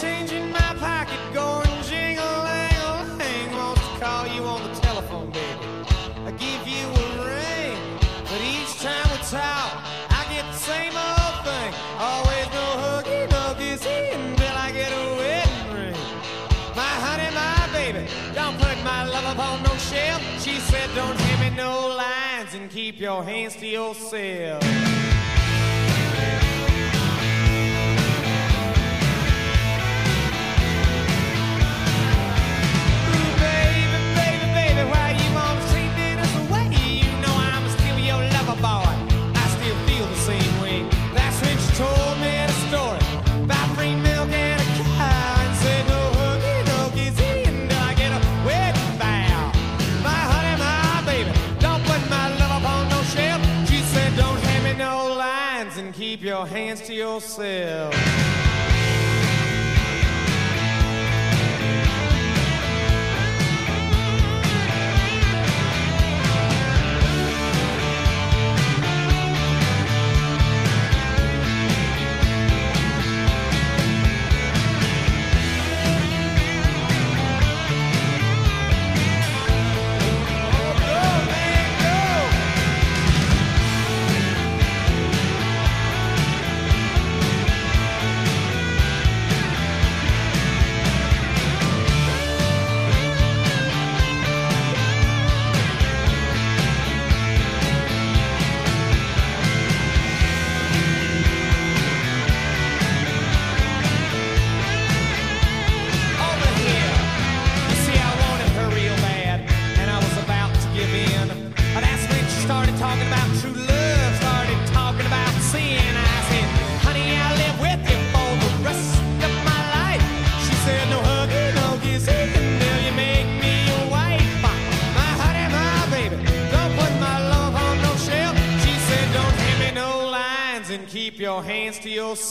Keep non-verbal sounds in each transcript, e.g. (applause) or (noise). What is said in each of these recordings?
change in my pocket going. Wants to call you on the telephone, baby. I give you a ring, but each time we talk, I get the same old thing. Always no no I get a wedding ring. My honey, my baby, don't put my love upon no shelf. She said, don't hand me no lines and keep your hands to yourself. Yourself.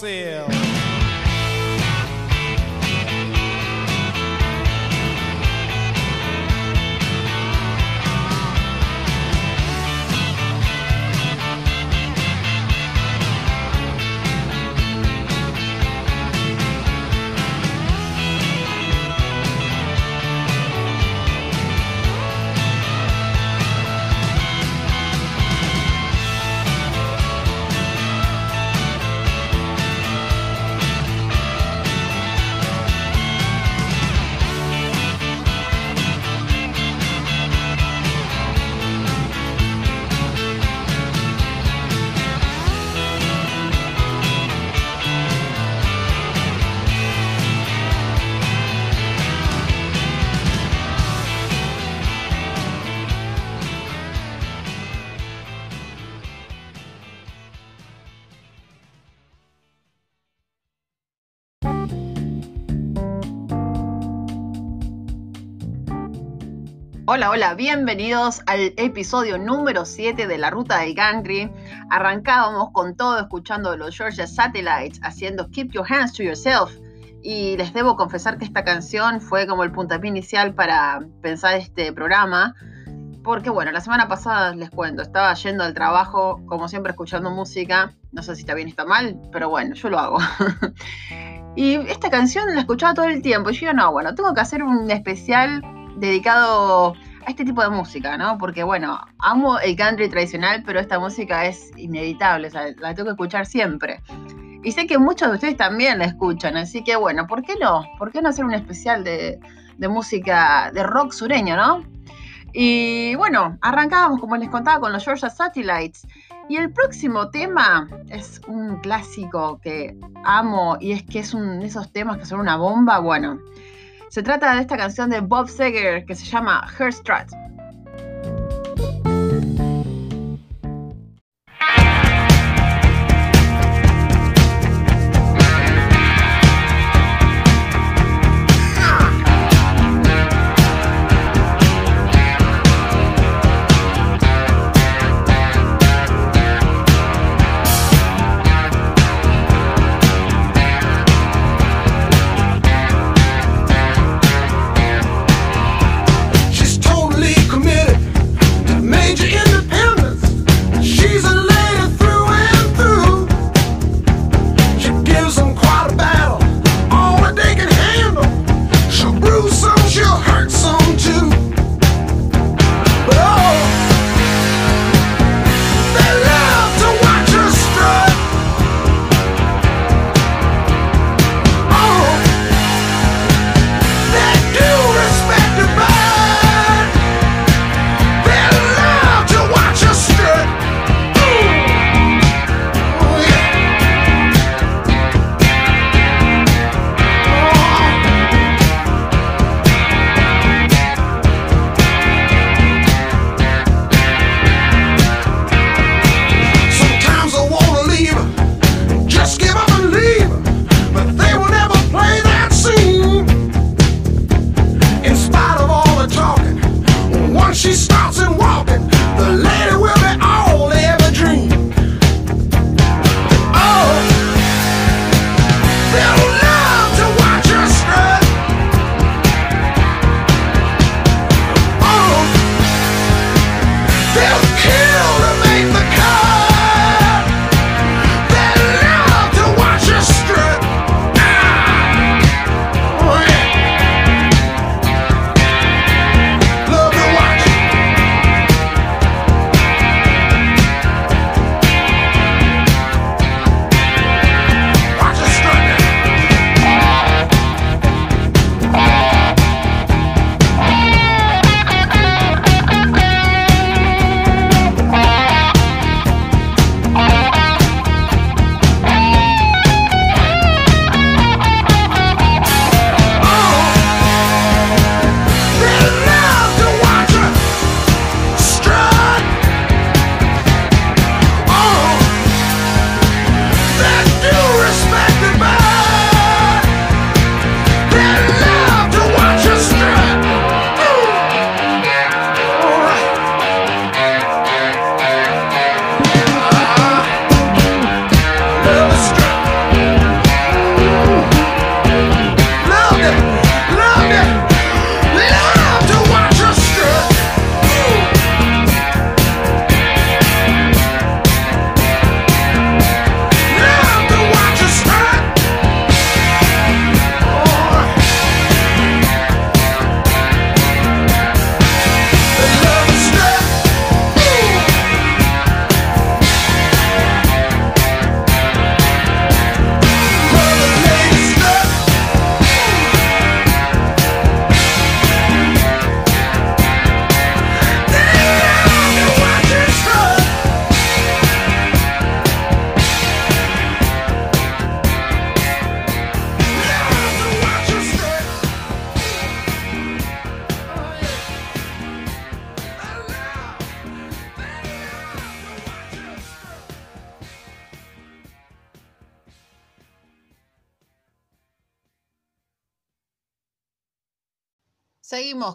Hands Hola, hola, bienvenidos al episodio número 7 de La Ruta del Country. Arrancábamos con todo escuchando los Georgia Satellites haciendo Keep Your Hands to Yourself. Y les debo confesar que esta canción fue como el puntapié inicial para pensar este programa. Porque bueno, la semana pasada les cuento, estaba yendo al trabajo, como siempre, escuchando música. No sé si está bien o está mal, pero bueno, yo lo hago. (laughs) y esta canción la escuchaba todo el tiempo. Y yo no, bueno, tengo que hacer un especial dedicado a este tipo de música, ¿no? Porque bueno, amo el country tradicional, pero esta música es inevitable, o sea, la tengo que escuchar siempre. Y sé que muchos de ustedes también la escuchan, así que bueno, ¿por qué no? ¿Por qué no hacer un especial de, de música, de rock sureño, no? Y bueno, arrancábamos, como les contaba, con los Georgia Satellites. Y el próximo tema es un clásico que amo y es que es un de esos temas que son una bomba. Bueno, se trata de esta canción de Bob Seger que se llama Herstrat.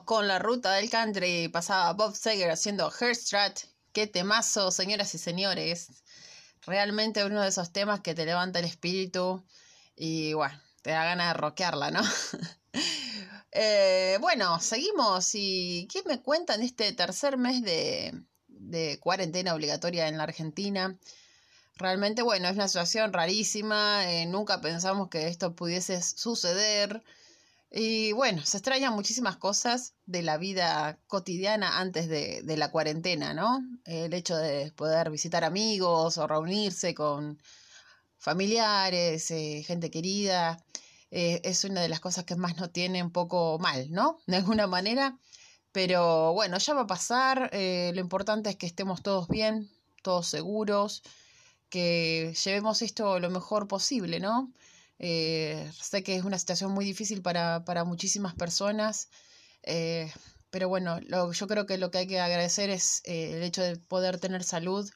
Con la ruta del country. Pasaba Bob Seger haciendo Herstrat. Qué temazo, señoras y señores. Realmente uno de esos temas que te levanta el espíritu y bueno, te da ganas de rockearla, ¿no? (laughs) Eh, bueno, seguimos. ¿Y qué me cuentan este tercer mes de, de cuarentena obligatoria en la Argentina? Realmente, bueno, es una situación rarísima. Eh, nunca pensamos que esto pudiese suceder. Y bueno, se extrañan muchísimas cosas de la vida cotidiana antes de, la cuarentena, ¿no? El hecho de poder visitar amigos o reunirse con familiares, eh, gente querida, eh, es una de las cosas que más nos tiene un poco mal, ¿no? (laughs) De alguna manera. Pero bueno, ya va a pasar. Eh, lo importante es que estemos todos bien, todos seguros, que llevemos esto lo mejor posible, ¿no? Eh, sé que es una situación muy difícil para, muchísimas personas, eh, pero bueno, yo creo que lo que hay que agradecer es eh, el hecho de poder tener salud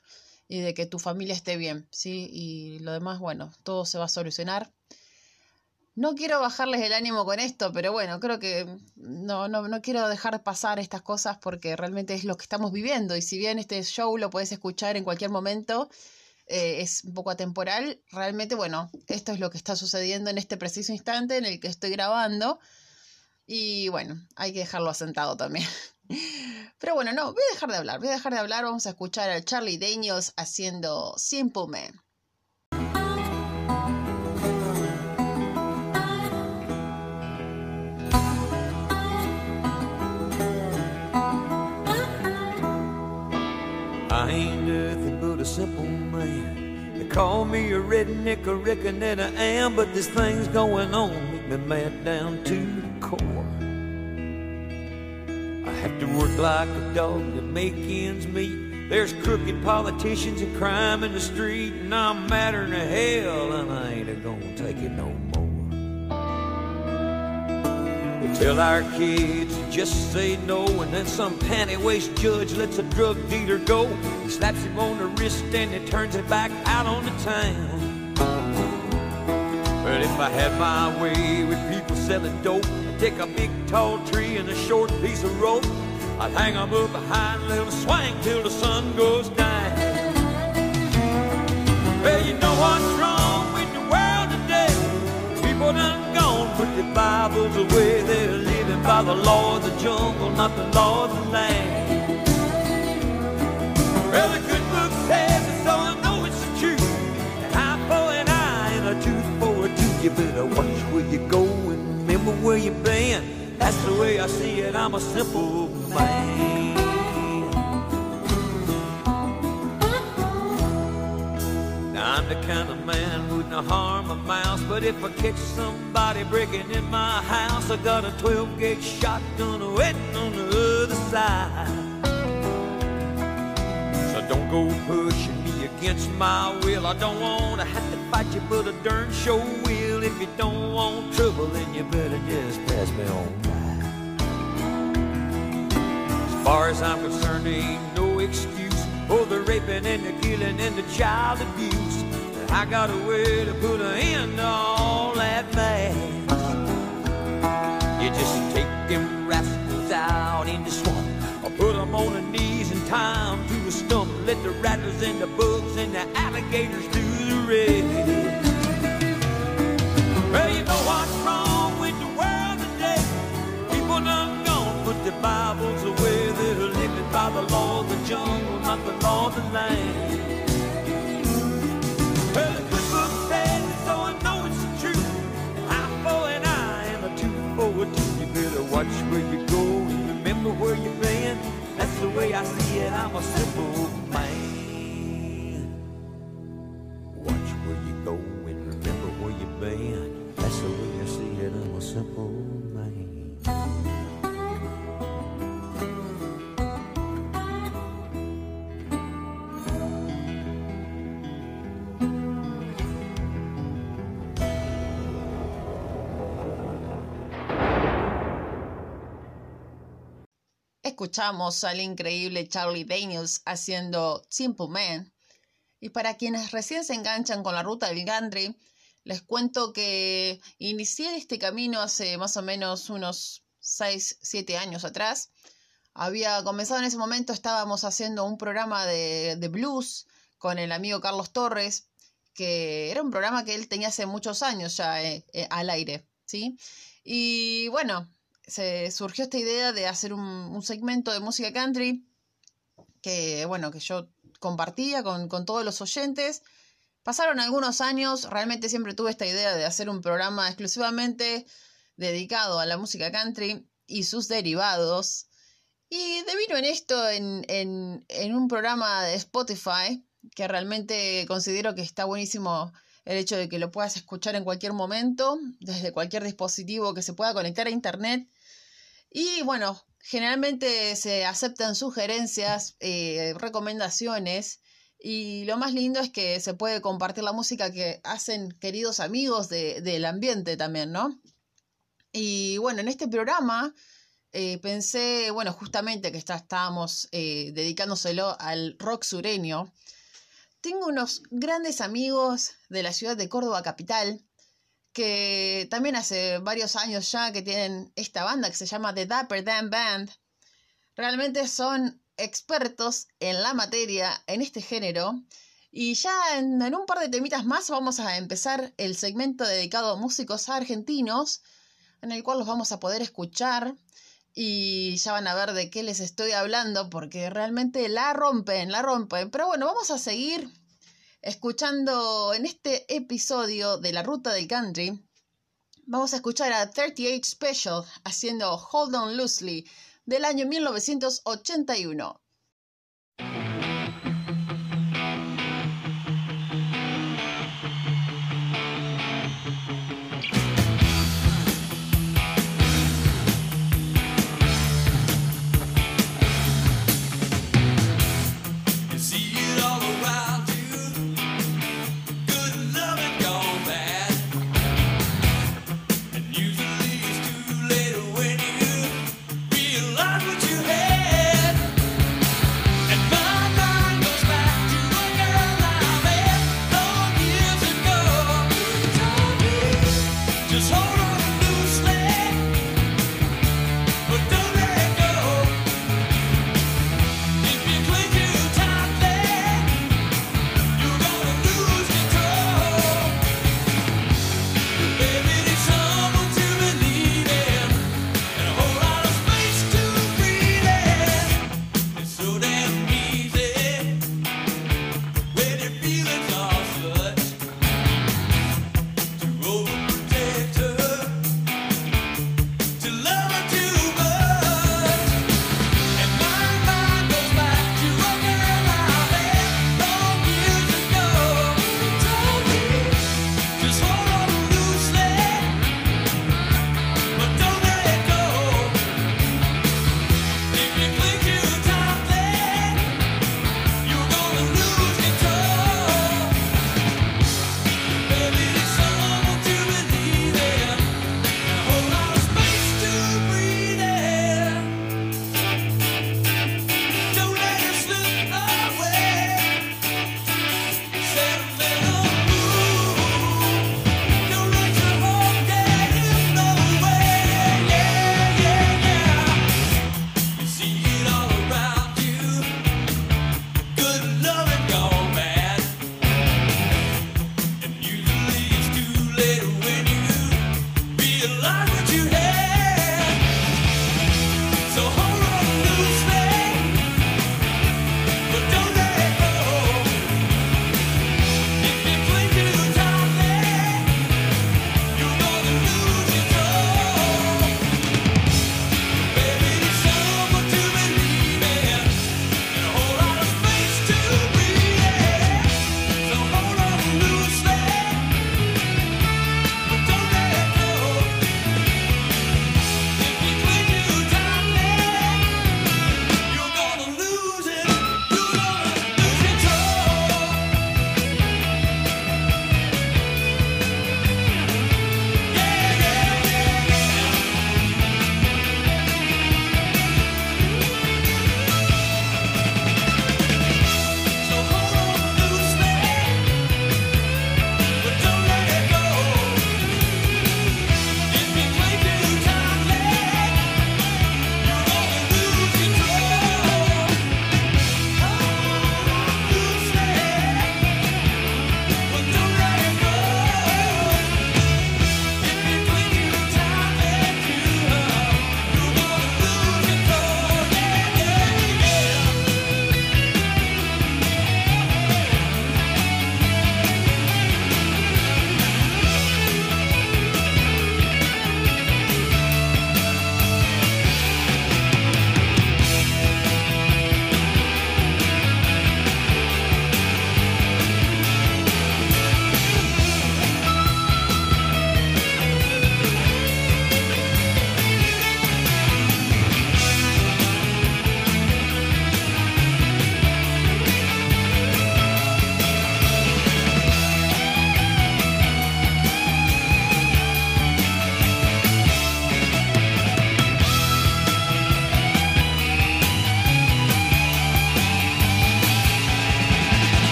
y de que tu familia esté bien, ¿sí? Y lo demás, bueno, todo se va a solucionar. No quiero bajarles el ánimo con esto, pero bueno, creo que no, no, no quiero dejar pasar estas cosas porque realmente es lo que estamos viviendo. Y si bien este show lo puedes escuchar en cualquier momento, eh, es un poco atemporal. Realmente, bueno, esto es lo que está sucediendo en este preciso instante en el que estoy grabando. Y bueno, hay que dejarlo asentado también. (laughs) Pero bueno, no, voy a dejar de hablar, voy a dejar de hablar. Vamos a escuchar a Charlie Daniels haciendo Simple Man. Man. They call me a redneck, I reckon that I am, but this thing's going on, make me mad down to the core. I have to work like a dog to make ends meet. There's crooked politicians and crime in the street, and I'm madder than hell, and I ain't a gonna take it no more. Tell our kids just say no, and then some panty-waist judge lets a drug dealer go. He slaps him on the wrist and he turns it back out on the town. But if I had my way with people selling dope, I'd take a big tall tree and a short piece of rope. I'd hang 'em up behind a little swing till the sun goes down. Well, you know what's wrong with the world today? People done put their Bibles away. They're living by the law of the jungle, not the law of the land. Well, the good book says it, so I know it's the truth. An eye for an eye and a tooth for a tooth. You better watch where you go and remember where you've been. That's the way I see it. I'm a simple man. The kind of man wouldn't harm a mouse, but if I catch somebody breaking in my house, I got a 12 gauge shotgun waiting on the other side. So don't go pushing me against my will. I don't want to have to fight you, but I darn sure will. If you don't want trouble, then you better just pass me on by. As far as I'm concerned, there ain't no excuse for the raping and the killing and the child abuse. I got a way to put an end to all that mess. You just take them rascals out in the swamp, or put them on their knees and tie them to a stump. Let the rattlers and the bugs and the alligators do the rest. Well, you know what's wrong with the world today? People done gone put their Bibles away. They're living by the law of the jungle, not the law of the land. Watch where you go and remember where you've been. That's the way I see it. I'm a simple man. Watch where you go and remember where you've been. That's the way I see it. I'm a simple escuchamos al increíble Charlie Daniels haciendo Simple Man. Y para quienes recién se enganchan con la ruta del Gandry, les cuento que inicié este camino hace más o menos unos 6, 7 años atrás. Había comenzado en ese momento, estábamos haciendo un programa de, de blues con el amigo Carlos Torres, que era un programa que él tenía hace muchos años ya eh, eh, al aire, ¿sí? Y bueno, se surgió esta idea de hacer un, un, segmento de música country que, bueno, que yo compartía con, con todos los oyentes. Pasaron algunos años, realmente siempre tuve esta idea de hacer un programa exclusivamente dedicado a la música country y sus derivados. Y devino en esto en, en, en un programa de Spotify que realmente considero que está buenísimo el hecho de que lo puedas escuchar en cualquier momento, desde cualquier dispositivo que se pueda conectar a internet. Y bueno, generalmente se aceptan sugerencias, eh, recomendaciones. Y lo más lindo es que se puede compartir la música que hacen queridos amigos de, del ambiente también, ¿no? Y bueno, en este programa eh, pensé, bueno, justamente que está, estábamos eh, dedicándoselo al rock sureño. Tengo unos grandes amigos de la ciudad de Córdoba capital que también hace varios años ya que tienen esta banda que se llama The Dapper Dan Band. Realmente son expertos en la materia, en este género. Y ya en, en, un par de temitas más vamos a empezar el segmento dedicado a músicos argentinos, en el cual los vamos a poder escuchar y ya van a ver de qué les estoy hablando porque realmente la rompen, la rompen. Pero bueno, vamos a seguir escuchando en este episodio de La Ruta del Country. Vamos a escuchar a 38 Special haciendo Hold On Loosely del año 1981.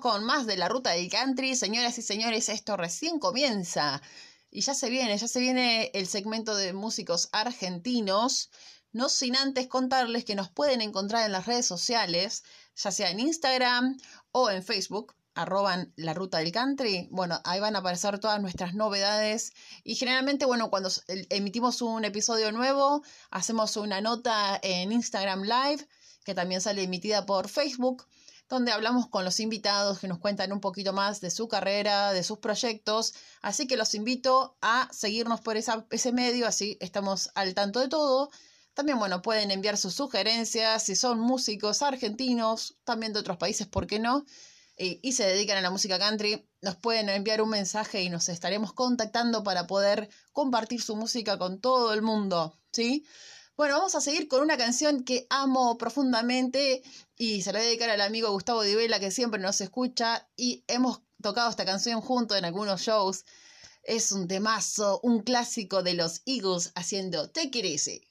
Con más de la ruta del country. Señoras y señores, esto recién comienza. Y ya se viene, ya se viene el segmento de músicos argentinos. No sin antes contarles que nos pueden encontrar en las redes sociales, ya sea en Instagram o en Facebook, arroban la ruta del country. Bueno, ahí van a aparecer todas nuestras novedades. Y generalmente, bueno, cuando emitimos un episodio nuevo, hacemos una nota en Instagram Live, que también sale emitida por Facebook donde hablamos con los invitados que nos cuentan un poquito más de su carrera, de sus proyectos. Así que los invito a seguirnos por ese medio, así estamos al tanto de todo. También, bueno, pueden enviar sus sugerencias, si son músicos argentinos, también de otros países, ¿por qué no? y se dedican a la música country, nos pueden enviar un mensaje y nos estaremos contactando para poder compartir su música con todo el mundo, ¿sí? Bueno, vamos a seguir con una canción que amo profundamente y se la voy a dedicar al amigo Gustavo Divela que siempre nos escucha y hemos tocado esta canción junto en algunos shows. Es un temazo, un clásico de los Eagles haciendo Take It Easy.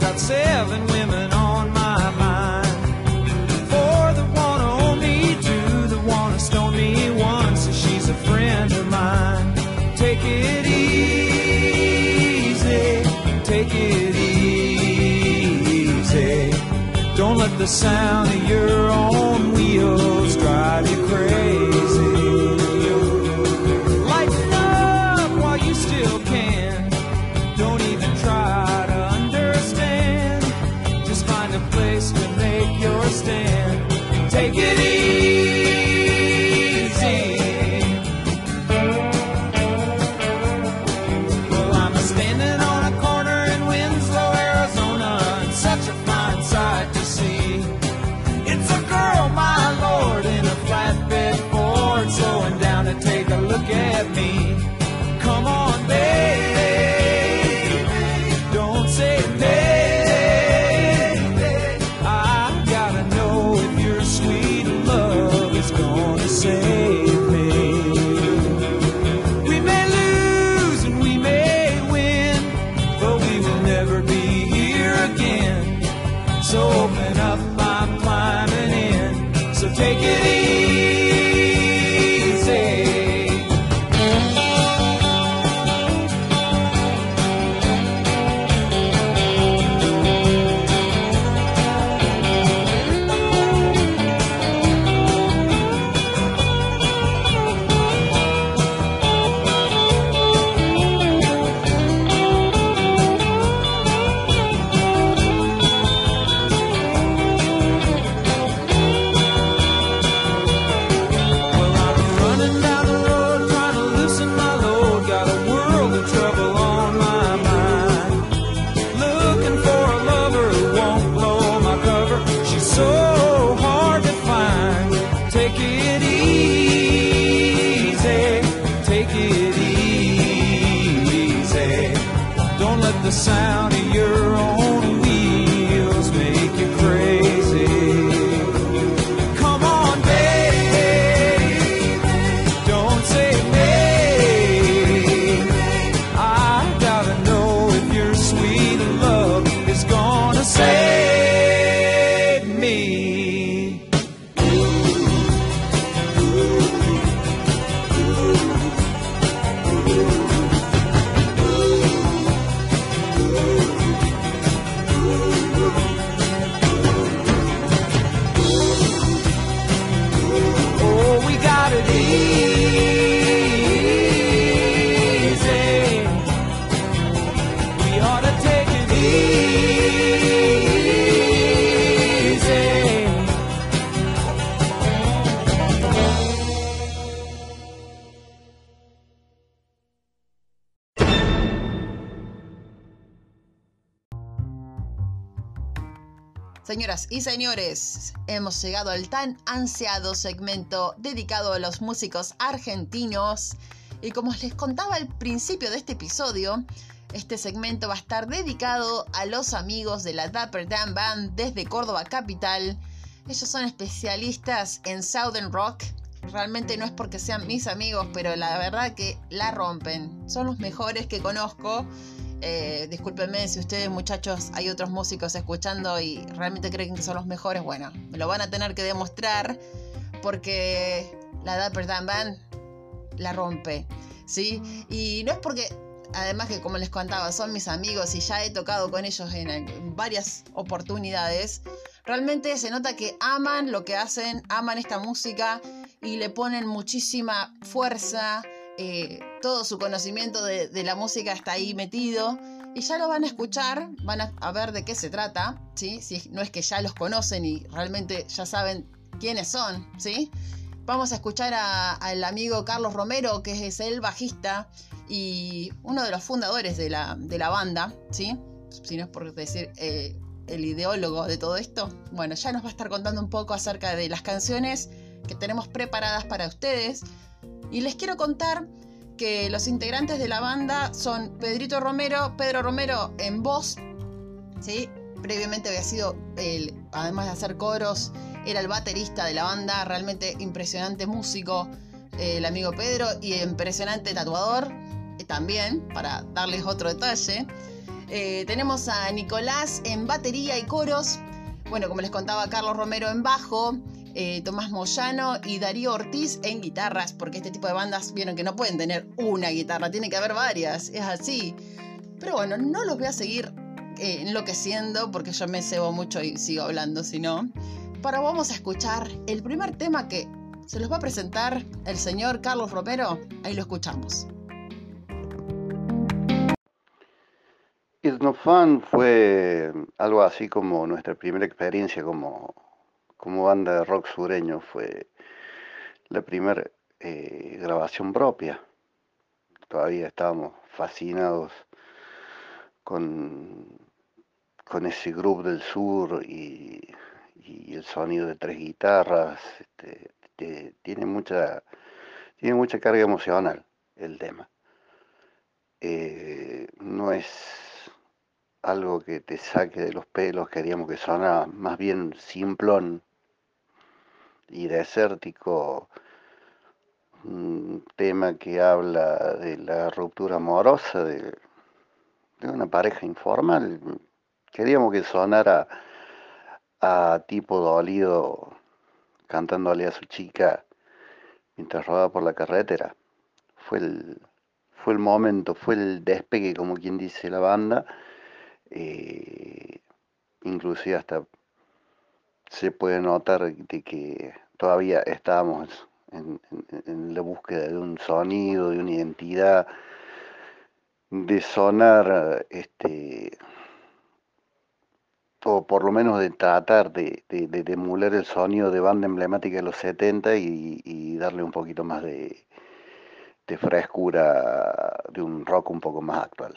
Got seven women on my mind. Four that wanna own me, two that wanna stone me, one so she's a friend of mine. Take it easy, take it easy. Don't let the sound of your own wheels drive you crazy. Y señores, hemos llegado al tan ansiado segmento dedicado a los músicos argentinos. Y como les contaba al principio de este episodio, Este segmento va a estar dedicado a los amigos de la Dapper Dan Band desde Córdoba Capital. Ellos son especialistas en Southern Rock. Realmente no es porque sean mis amigos, pero la verdad que la rompen. Son los mejores que conozco. Eh, discúlpenme si ustedes muchachos hay otros músicos escuchando y realmente creen que son los mejores. Bueno, me lo van a tener que demostrar porque la Dapper Dan Band la rompe. ¿sí? Y no es porque además que como les contaba, son mis amigos y ya he tocado con ellos en, varias oportunidades, realmente se nota que aman lo que hacen, aman esta música y le ponen muchísima fuerza, eh, todo su conocimiento de, la música está ahí metido. Y ya lo van a escuchar, van a, ver de qué se trata, ¿sí? Si no es que ya los conocen y realmente ya saben quiénes son, ¿sí? Vamos a escuchar al amigo Carlos Romero, que es el bajista y uno de los fundadores de la, banda, ¿sí? Si no es por decir eh, el ideólogo de todo esto, bueno, ya nos va a estar contando un poco acerca de las canciones que tenemos preparadas para ustedes. Y les quiero contar que los integrantes de la banda son Pedrito Romero, Pedro Romero en voz, ¿sí? Previamente había sido, el, además de hacer coros, era el baterista de la banda, realmente impresionante músico, el amigo Pedro, y impresionante tatuador, también, para darles otro detalle. Eh, tenemos a Nicolás en batería y coros. Bueno, como les contaba, Carlos Romero en bajo, eh, Tomás Moyano y Darío Ortiz en guitarras, porque este tipo de bandas vieron que no pueden tener una guitarra, tiene que haber varias, es así. Pero bueno, no los voy a seguir eh, enloqueciendo porque yo me cebo mucho y sigo hablando, si no. Pero vamos a escuchar el primer tema que se los va a presentar el señor Carlos Romero. Ahí lo escuchamos. It's No Fun fue algo así como nuestra primera experiencia como, como banda de rock sureño. Fue la primera eh, grabación propia. Todavía estábamos fascinados con, con ese grupo del sur y, el sonido de tres guitarras. Este, tiene, mucha, tiene mucha carga emocional el tema. Eh, no es algo que te saque de los pelos, queríamos que sonara más bien simplón y desértico, un tema que habla de la ruptura amorosa de, una pareja informal. Queríamos que sonara a tipo dolido cantándole a su chica mientras rodaba por la carretera. Fue el, fue el momento, fue el despegue, como quien dice la banda eh, inclusive hasta se puede notar de que todavía estábamos en, la búsqueda de un sonido, de una identidad, de sonar, este, o por lo menos de tratar de, emular el sonido de banda emblemática de los 70 y, darle un poquito más de frescura de un rock un poco más actual.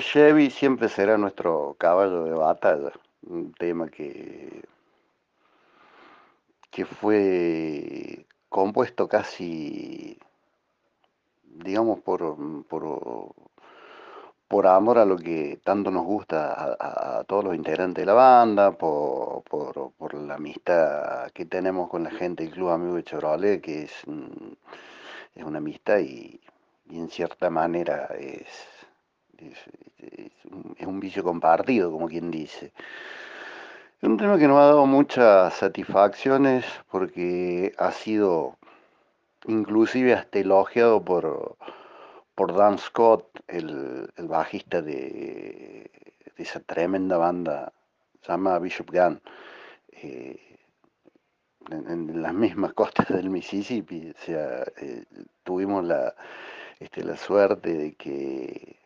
Chevy siempre será nuestro caballo de batalla, un tema que, que fue compuesto casi, digamos, por, por, por amor a lo que tanto nos gusta a, todos los integrantes de la banda, por, por, la amistad que tenemos con la gente del Club Amigo de Chevrolet, que es, es una amistad y, y en cierta manera es, es, un vicio compartido, como quien dice. Es un tema que nos ha dado muchas satisfacciones porque ha sido inclusive hasta elogiado por, por Dan Scott, el, bajista de, esa tremenda banda llamada Bishop Gunn, eh, en, las mismas costas del Mississippi. O sea, eh, tuvimos la, este, la suerte de que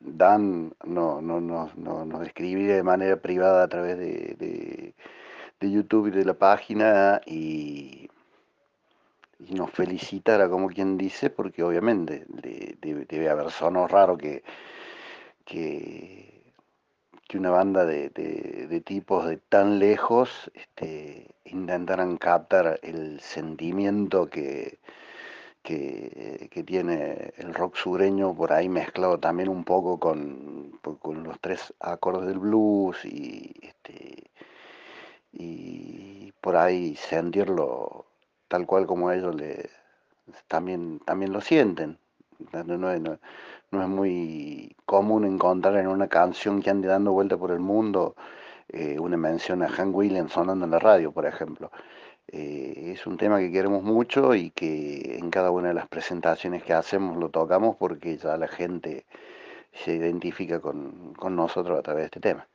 Dan no, no, no, no, nos escribía de manera privada a través de, de, YouTube y de la página y, nos felicitara, como quien dice, porque obviamente debe haber sonado raro que, que, que una banda de, de, tipos de tan lejos este, intentaran captar el sentimiento que que, tiene el rock sureño por ahí mezclado también un poco con, con los tres acordes del blues y, este, y por ahí sentirlo tal cual como ellos le, también, también lo sienten. No, es muy común encontrar en una canción que ande dando vuelta por el mundo eh, una mención a Hank Williams sonando en la radio, por ejemplo. Eh, es un tema que queremos mucho y que en cada una de las presentaciones que hacemos lo tocamos porque ya la gente se identifica con, con nosotros a través de este tema.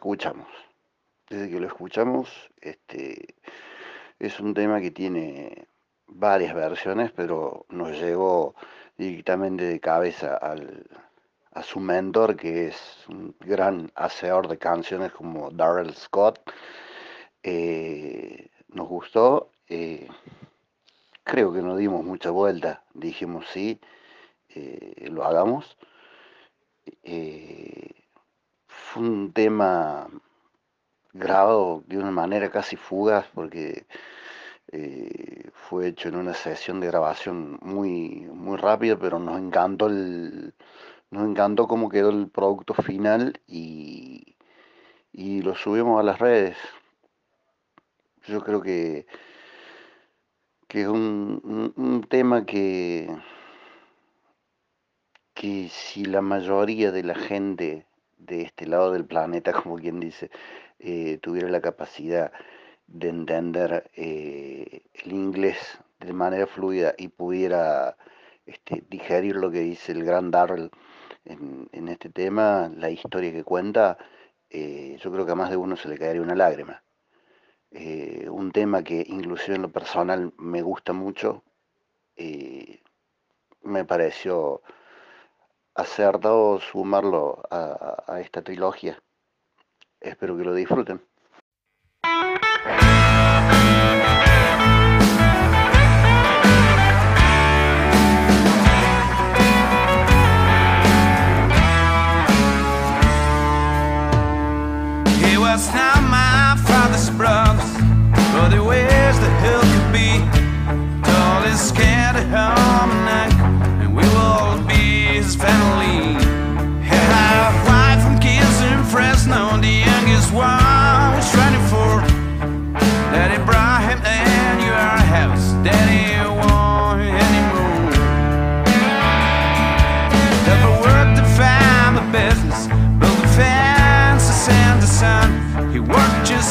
Escuchamos. Desde que lo escuchamos, este, es un tema que tiene varias versiones, pero nos llegó directamente de cabeza al, a su mentor, que es un gran hacedor de canciones como Darrell Scott. Eh, nos gustó. eh, creo que no dimos mucha vuelta. Dijimos sí, eh, lo hagamos. Fue un tema grabado de una manera casi fugaz porque eh, fue hecho en una sesión de grabación muy, muy rápida, pero nos encantó el, nos encantó cómo quedó el producto final y, y lo subimos a las redes. Yo creo que, que es un, un- un tema que, que si la mayoría de la gente de este lado del planeta, (laughs) como quien dice, eh, tuviera la capacidad de entender eh, el inglés de manera fluida y pudiera este, digerir lo que dice el gran Darrell en, este tema, la historia que cuenta, eh, yo creo que a más de uno se le caería una lágrima. Un tema que inclusive en lo personal me gusta mucho, me pareció acertado sumarlo a, a esta trilogía. Espero que lo disfruten.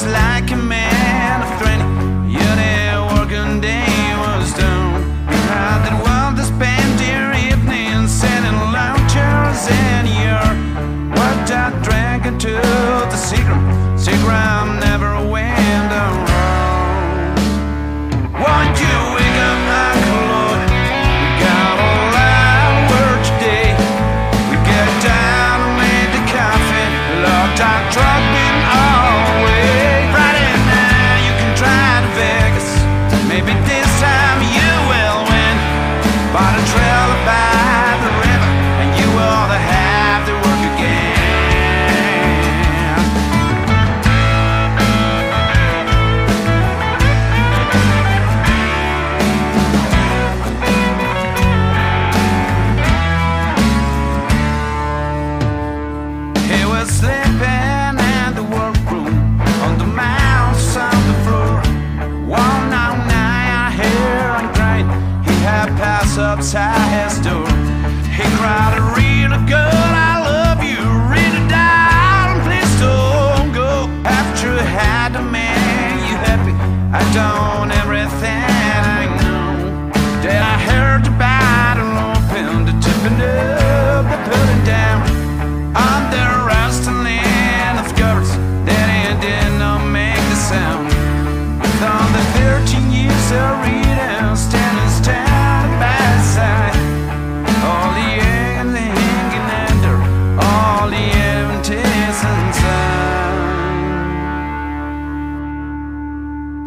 Just like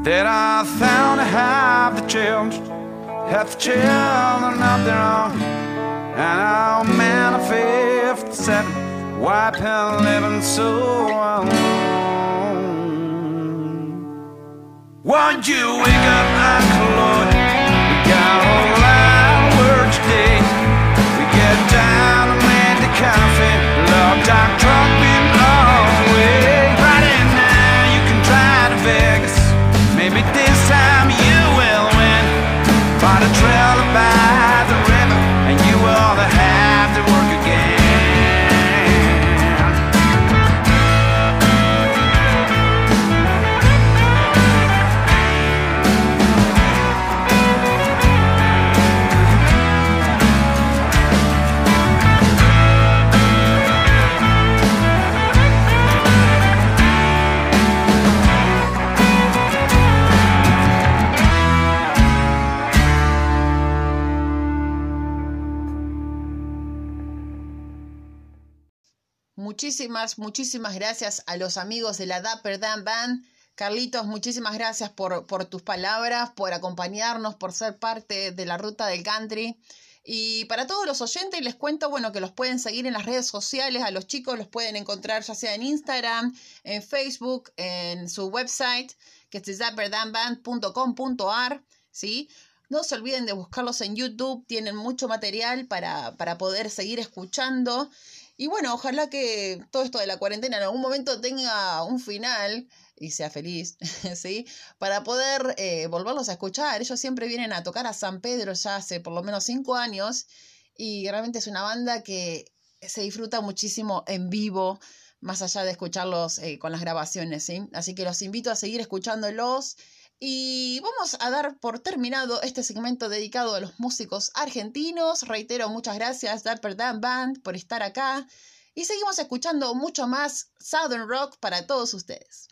That I found I have the children, have the children of their own. And I'm oh, man of 57, wiping living so alone. Won't you wake up, Uncle Lord? We got a lot of work today. We get down and made the coffee, locked our muchísimas, muchísimas gracias a los amigos de la Dapper Dan Band. Carlitos, muchísimas gracias por, tus palabras, por acompañarnos, por ser parte de la ruta del country. Y para todos los oyentes les cuento, bueno, que los pueden seguir en las redes sociales, a los chicos los pueden encontrar ya sea en Instagram, en Facebook, en su website, que es zapperdanband.com.ar, ¿sí? No se olviden de buscarlos en YouTube, tienen mucho material para, para poder seguir escuchando. Y bueno, ojalá que todo esto de la cuarentena en algún momento tenga un final y sea feliz, (laughs) ¿sí? Para poder eh, volverlos a escuchar. Ellos siempre vienen a tocar a San Pedro ya hace por lo menos cinco años y realmente es una banda que se disfruta muchísimo en vivo, más allá de escucharlos eh, con las grabaciones, ¿sí? Así que los invito a seguir escuchándolos. Y vamos a dar por terminado este segmento dedicado a los músicos argentinos. Reitero, muchas gracias, Dapper Dan Band, por estar acá. Y seguimos escuchando mucho más Southern Rock para todos ustedes.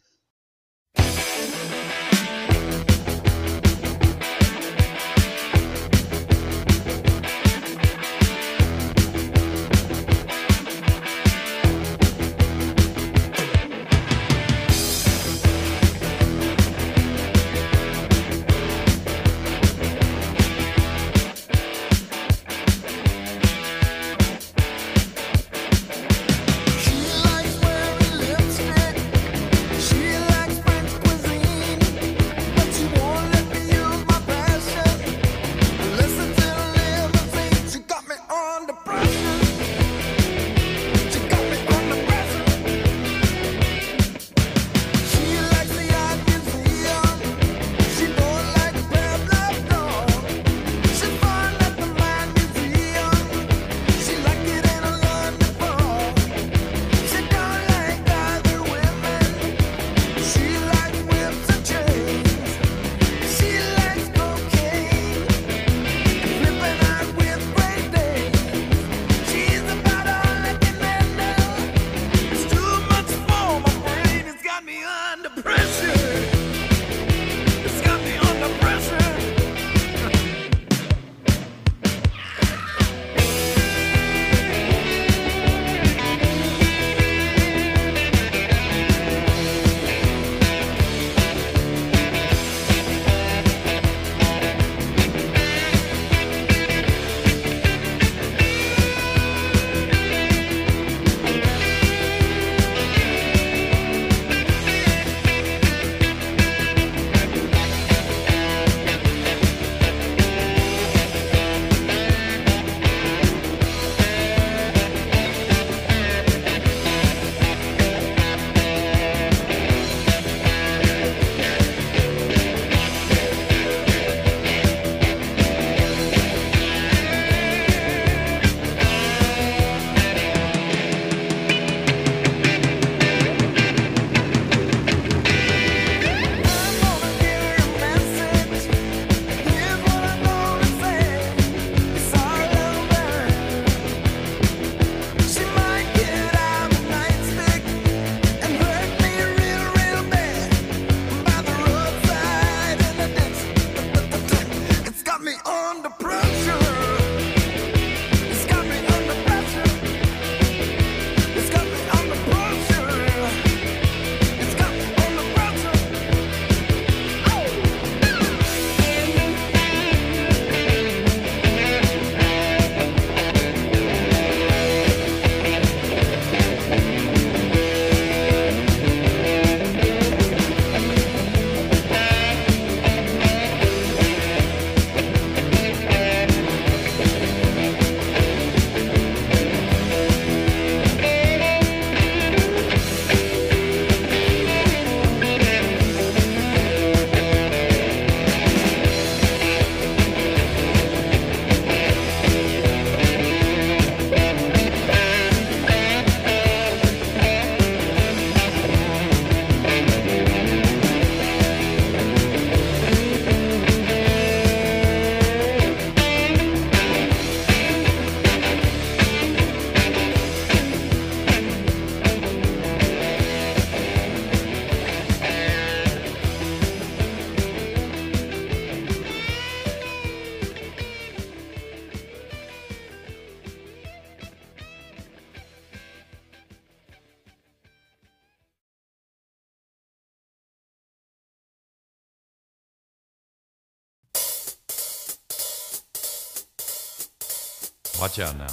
Watch out now.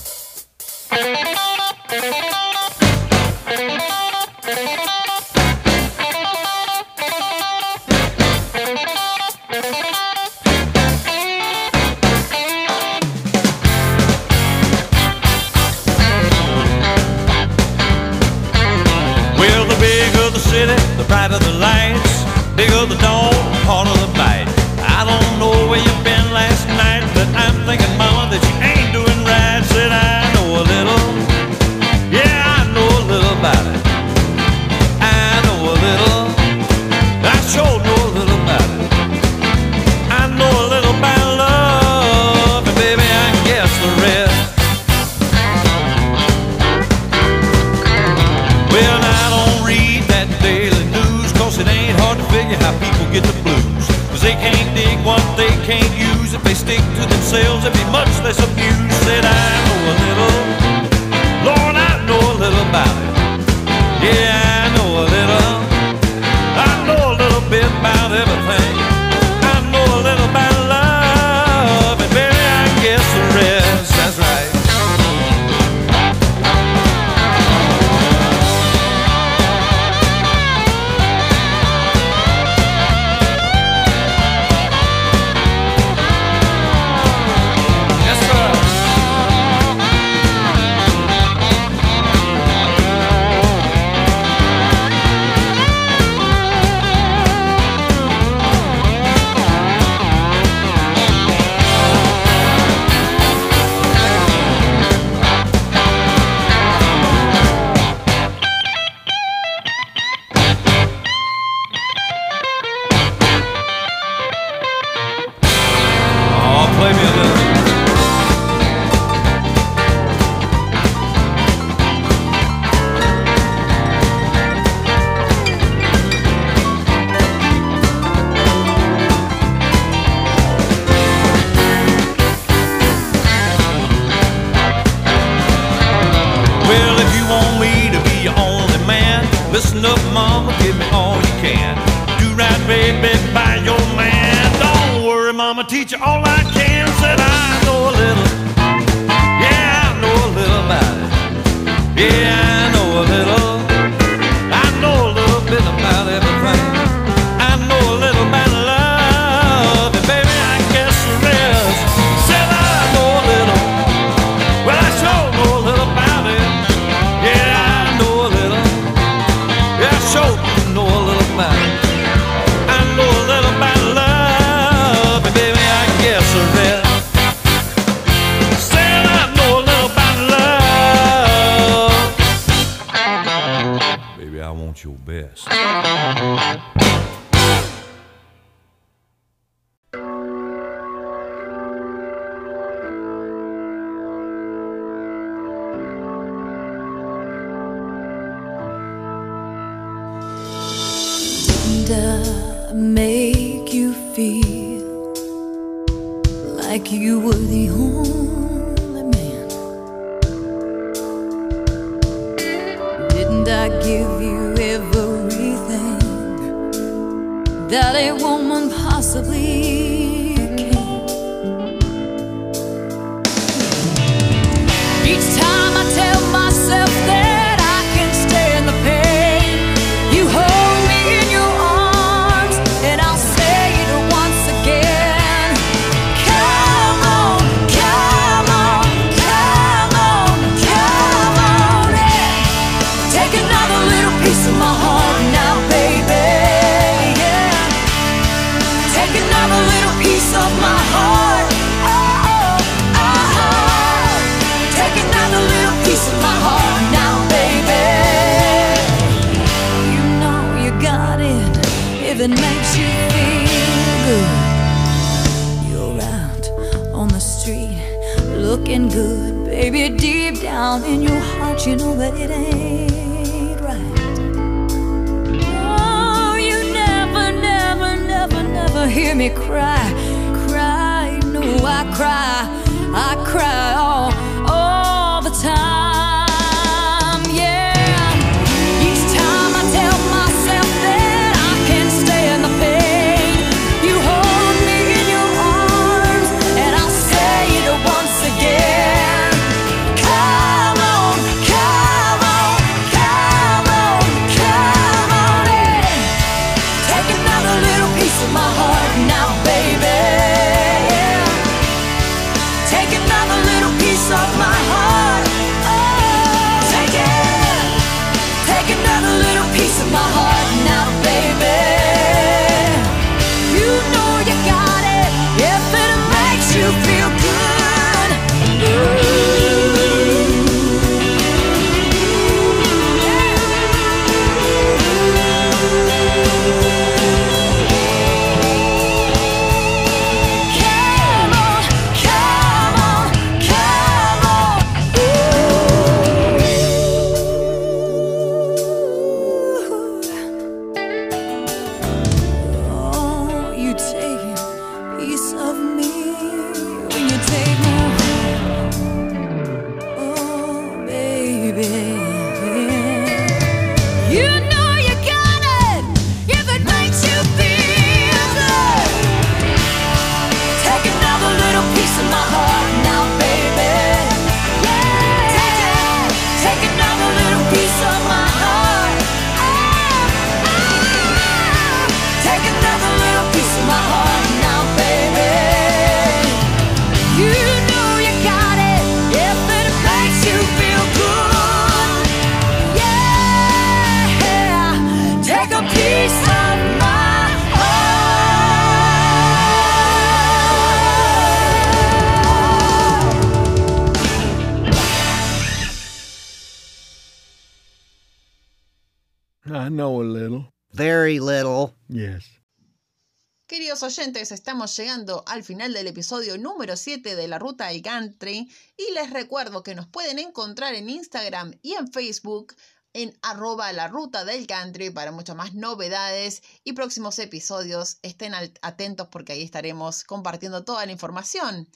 estamos llegando al final del episodio número 7 de La Ruta del Country y les recuerdo que nos pueden encontrar en Instagram y en Facebook en arroba la ruta del country para muchas más novedades y próximos episodios. Estén atentos porque ahí estaremos compartiendo toda la información.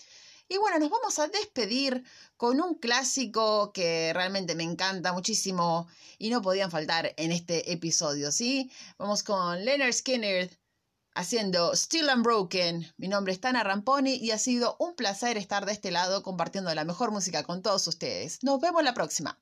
Y bueno, nos vamos a despedir con un clásico que realmente me encanta muchísimo y no podían faltar en este episodio, ¿sí? Vamos con Leonard Skinner, haciendo Still Unbroken. Mi nombre es Tana Ramponi y ha sido un placer estar de este lado compartiendo la mejor música con todos ustedes. Nos vemos la próxima.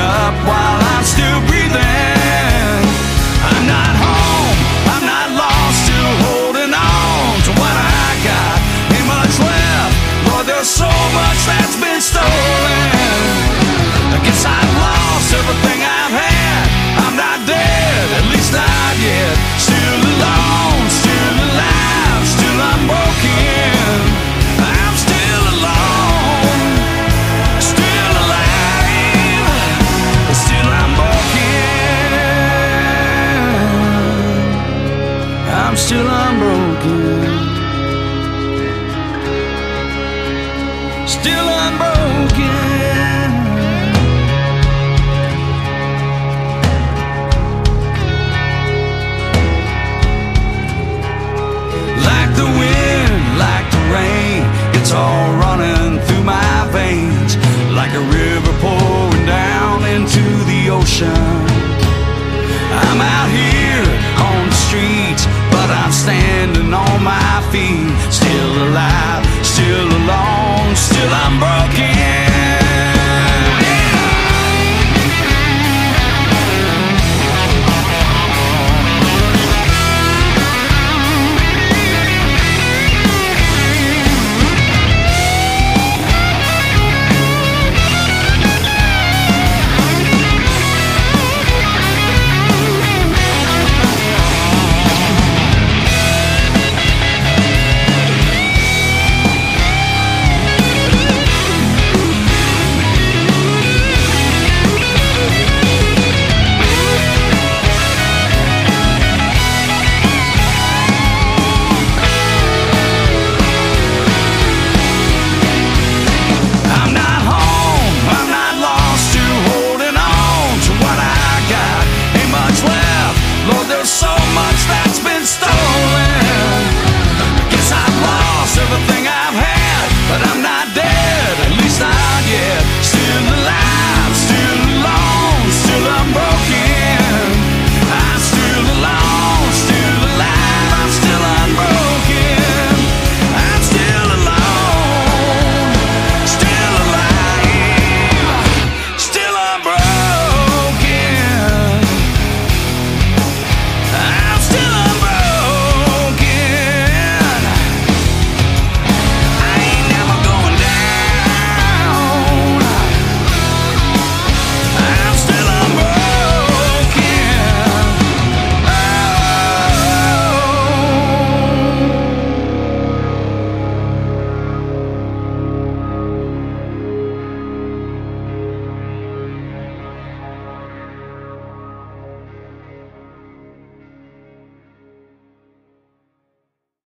up on my feet. Still alive, still alone, still I'm broke.